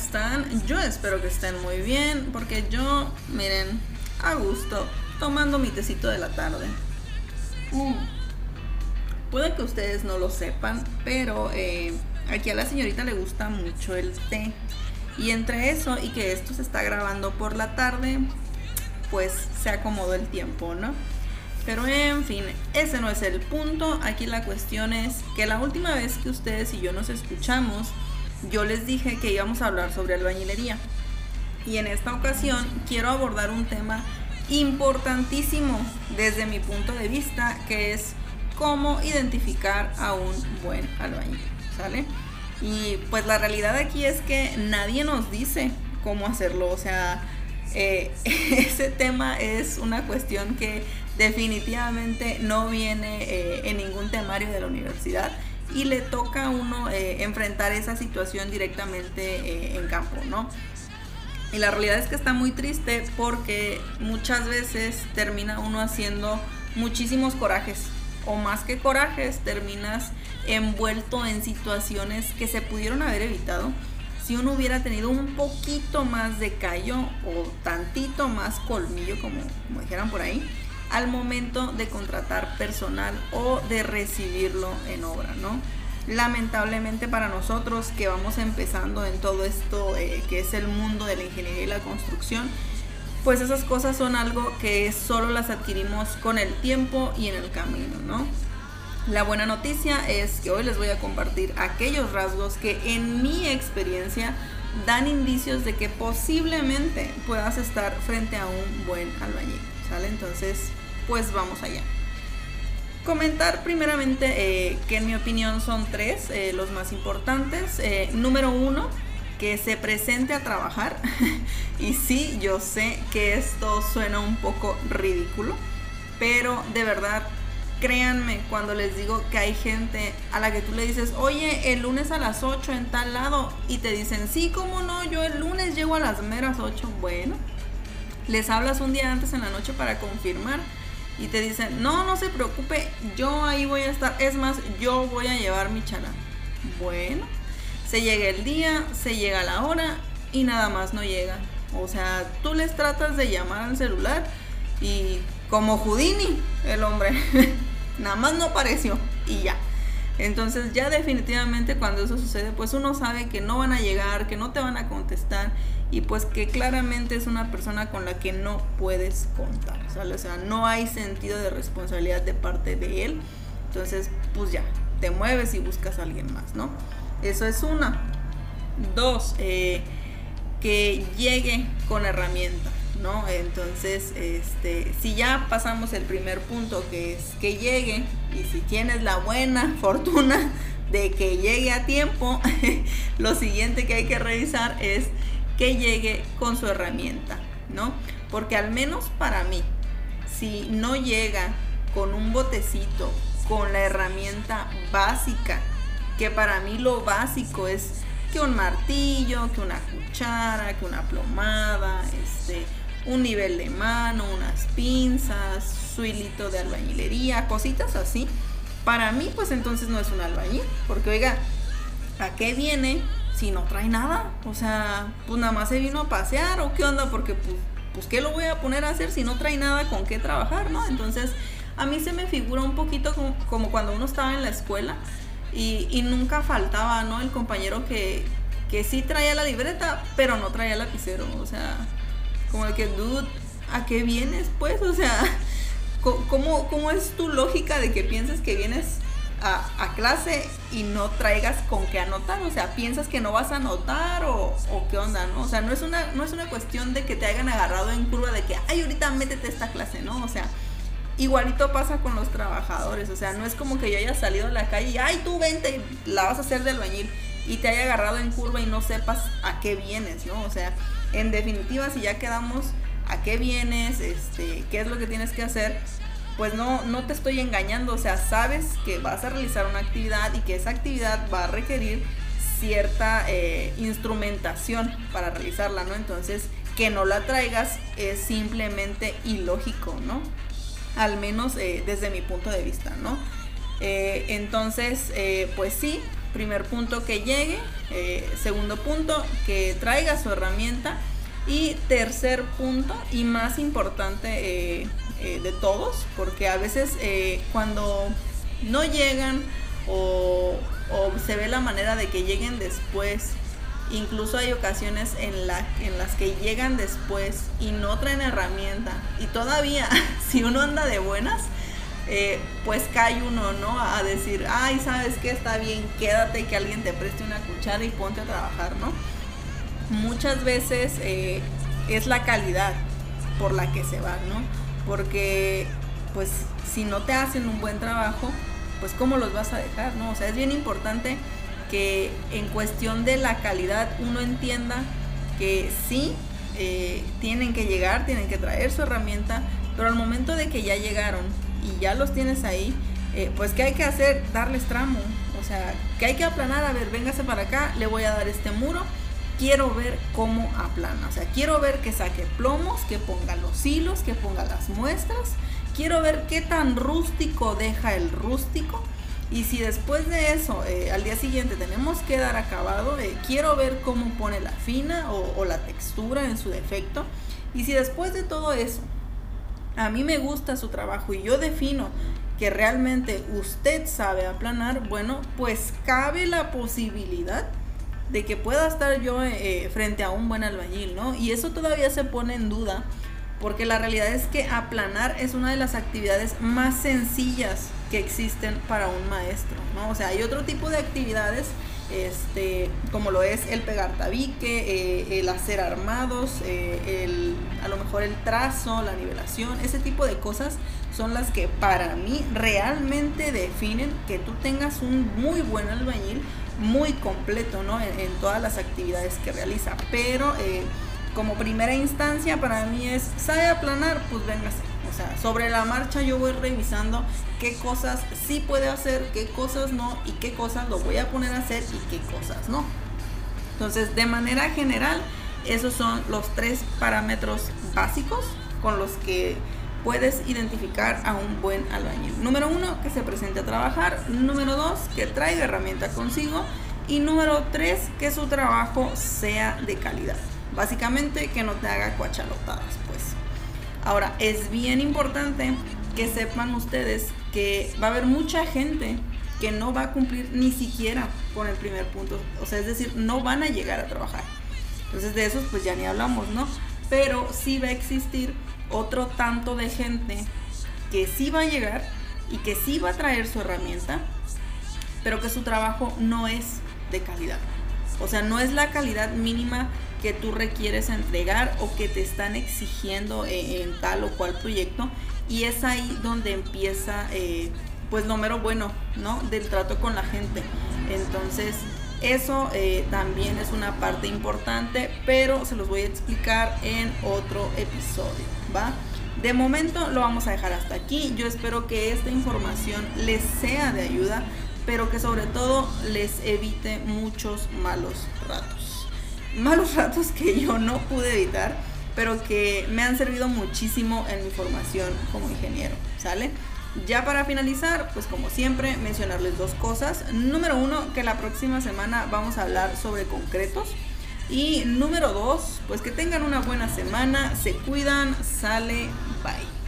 ¿cómo están? Yo espero que estén muy bien, porque yo, miren, a gusto, tomando mi tecito de la tarde. Mm. Puede que ustedes no lo sepan, pero eh, aquí a la señorita le gusta mucho el té. Y entre eso y que esto se está grabando por la tarde, pues se acomodó el tiempo, ¿no? Pero en fin, ese no es el punto. Aquí la cuestión es que la última vez que ustedes y yo nos escuchamos, yo les dije que íbamos a hablar sobre albañilería. Y en esta ocasión quiero abordar un tema importantísimo desde mi punto de vista, que es cómo identificar a un buen albañil, ¿sale? Y pues la realidad aquí es que nadie nos dice cómo hacerlo, o sea, eh, ese tema es una cuestión que definitivamente no viene eh, en ningún temario de la universidad y le toca a uno eh, enfrentar esa situación directamente eh, en campo, ¿no? Y la realidad es que está muy triste porque muchas veces termina uno haciendo muchísimos corajes o más que corajes terminas envuelto en situaciones que se pudieron haber evitado si uno hubiera tenido un poquito más de callo o tantito más colmillo como, como dijeran por ahí al momento de contratar personal o de recibirlo en obra, ¿no? Lamentablemente para nosotros que vamos empezando en todo esto eh, que es el mundo de la ingeniería y la construcción, pues esas cosas son algo que solo las adquirimos con el tiempo y en el camino, ¿no? La buena noticia es que hoy les voy a compartir aquellos rasgos que en mi experiencia dan indicios de que posiblemente puedas estar frente a un buen albañil, ¿sale? Entonces, pues vamos allá. Comentar primeramente eh, que en mi opinión son tres eh, los más importantes. Eh, número uno, que se presente a trabajar. y sí, yo sé que esto suena un poco ridículo, pero de verdad, créanme cuando les digo que hay gente a la que tú le dices, oye, el lunes a las 8 en tal lado, y te dicen, sí, cómo no, yo el lunes llego a las meras 8. Bueno, les hablas un día antes en la noche para confirmar y te dicen, no, no se preocupe, yo ahí voy a estar, es más, yo voy a llevar mi chala. Bueno, se llega el día, se llega la hora y nada más no llega. O sea, tú les tratas de llamar al celular y como Houdini, el hombre, nada más no apareció y ya. Entonces ya definitivamente cuando eso sucede, pues uno sabe que no van a llegar, que no te van a contestar y pues que claramente es una persona con la que no puedes contar, O sea, no hay sentido de responsabilidad de parte de él. Entonces, pues ya, te mueves y buscas a alguien más, ¿no? Eso es una. Dos, eh, que llegue con herramienta, ¿no? Entonces, este, si ya pasamos el primer punto, que es que llegue, y si tienes la buena fortuna de que llegue a tiempo, lo siguiente que hay que revisar es que llegue con su herramienta, ¿no? Porque al menos para mí, si no llega con un botecito, con la herramienta básica, que para mí lo básico es que un martillo, que una cuchara, que una plomada, este, un nivel de mano, unas pinzas, su hilito de albañilería, cositas así. Para mí, pues entonces no es un albañil, porque oiga, ¿a qué viene si no trae nada? O sea, pues nada más se vino a pasear o qué onda, porque pues, pues ¿qué lo voy a poner a hacer si no trae nada con qué trabajar, ¿no? Entonces, a mí se me figura un poquito como, cuando uno estaba en la escuela y, nunca faltaba, ¿no? El compañero que, que sí traía la libreta, pero no traía lapicero, o sea, como de que, dude, ¿a qué vienes? Pues, o sea, ¿cómo, cómo es tu lógica de que pienses que vienes a, clase y no traigas con qué anotar, o sea, piensas que no vas a anotar o, qué onda, ¿no? O sea, no es, una, no es una cuestión de que te hayan agarrado en curva de que, ay, ahorita métete esta clase, ¿no? O sea, igualito pasa con los trabajadores, o sea, no es como que yo haya salido a la calle y, ay, tú vente, la vas a hacer de albañil y te haya agarrado en curva y no sepas a qué vienes, ¿no? O sea, en definitiva, si ya quedamos a qué vienes, este, qué es lo que tienes que hacer, pues no, no te estoy engañando, o sea, sabes que vas a realizar una actividad y que esa actividad va a requerir cierta eh, instrumentación para realizarla, ¿no? Entonces, que no la traigas es simplemente ilógico, ¿no? Al menos eh, desde mi punto de vista, ¿no? Eh, entonces, pues sí, primer punto que llegue, eh, segundo punto que traiga su herramienta y tercer punto y más importante eh, eh, de todos, porque a veces cuando no llegan o, se ve la manera de que lleguen después, incluso hay ocasiones en las que llegan después y no traen herramienta y todavía si uno anda de buenas, eh, pues cae uno, ¿no? A decir, ay, ¿sabes qué? Está bien, quédate, que alguien te preste una cuchara y ponte a trabajar, ¿no? Muchas veces eh, es la calidad por la que se va, ¿no? Porque, pues, si no te hacen un buen trabajo, pues, ¿cómo los vas a dejar, ¿no? O sea, es bien importante que en cuestión de la calidad uno entienda que sí, eh, tienen que llegar, tienen que traer su herramienta, pero al momento de que ya llegaron y ya los tienes ahí, eh, pues ¿qué hay que hacer? Darles tramo. O sea, que hay que aplanar, a ver, véngase para acá, le voy a dar este muro, quiero ver cómo aplana. O sea, quiero ver que saque plomos, que ponga los hilos, que ponga las muestras. Quiero ver qué tan rústico deja el rústico. Y si después de eso, eh, al día siguiente tenemos que dar acabado, eh, quiero ver cómo pone la fina o la textura en su defecto. Y si después de todo eso a mí me gusta su trabajo y yo defino que realmente usted sabe aplanar, bueno, pues cabe la posibilidad de que pueda estar yo eh, frente a un buen albañil, ¿no? Y eso todavía se pone en duda, porque la realidad es que aplanar es una de las actividades más sencillas que existen para un maestro, ¿no? O sea, hay otro tipo de actividades este, como lo es el pegar tabique, eh, el hacer armados, eh, el, a lo mejor el trazo, la nivelación, ese tipo de cosas son las que para mí realmente definen que tú tengas un muy buen albañil, muy completo ¿no? en, todas las actividades que realiza. Pero eh, como primera instancia para mí es, ¿sabe aplanar? Pues véngase o sea, sobre la marcha yo voy revisando qué cosas sí puede hacer, qué cosas no y qué cosas lo voy a poner a hacer y qué cosas no. Entonces, de manera general, esos son los tres parámetros básicos con los que puedes identificar a un buen albañil. Número uno, que se presente a trabajar. Número dos, que traiga herramienta consigo. Y número tres, que su trabajo sea de calidad. Básicamente, que no te haga cuachalotadas, pues. Ahora, es bien importante que sepan ustedes que va a haber mucha gente que no va a cumplir ni siquiera con el primer punto. O sea, es decir, no van a llegar a trabajar. Entonces de esos pues ya ni hablamos, ¿no? Pero sí va a existir otro tanto de gente que sí va a llegar y que sí va a traer su herramienta, pero que su trabajo no es de calidad. O sea, no es la calidad mínima que tú requieres entregar o que te están exigiendo en, tal o cual proyecto. Y es ahí donde empieza, eh, pues, lo mero bueno, ¿no? Del trato con la gente. Entonces, eso eh, también es una parte importante, pero se los voy a explicar en otro episodio, ¿va? De momento lo vamos a dejar hasta aquí. Yo espero que esta información les sea de ayuda, pero que sobre todo les evite muchos malos ratos malos ratos que yo no pude evitar, pero que me han servido muchísimo en mi formación como ingeniero, ¿sale? Ya para finalizar, pues como siempre, mencionarles dos cosas. Número uno, que la próxima semana vamos a hablar sobre concretos. Y número dos, pues que tengan una buena semana, se cuidan, sale, bye.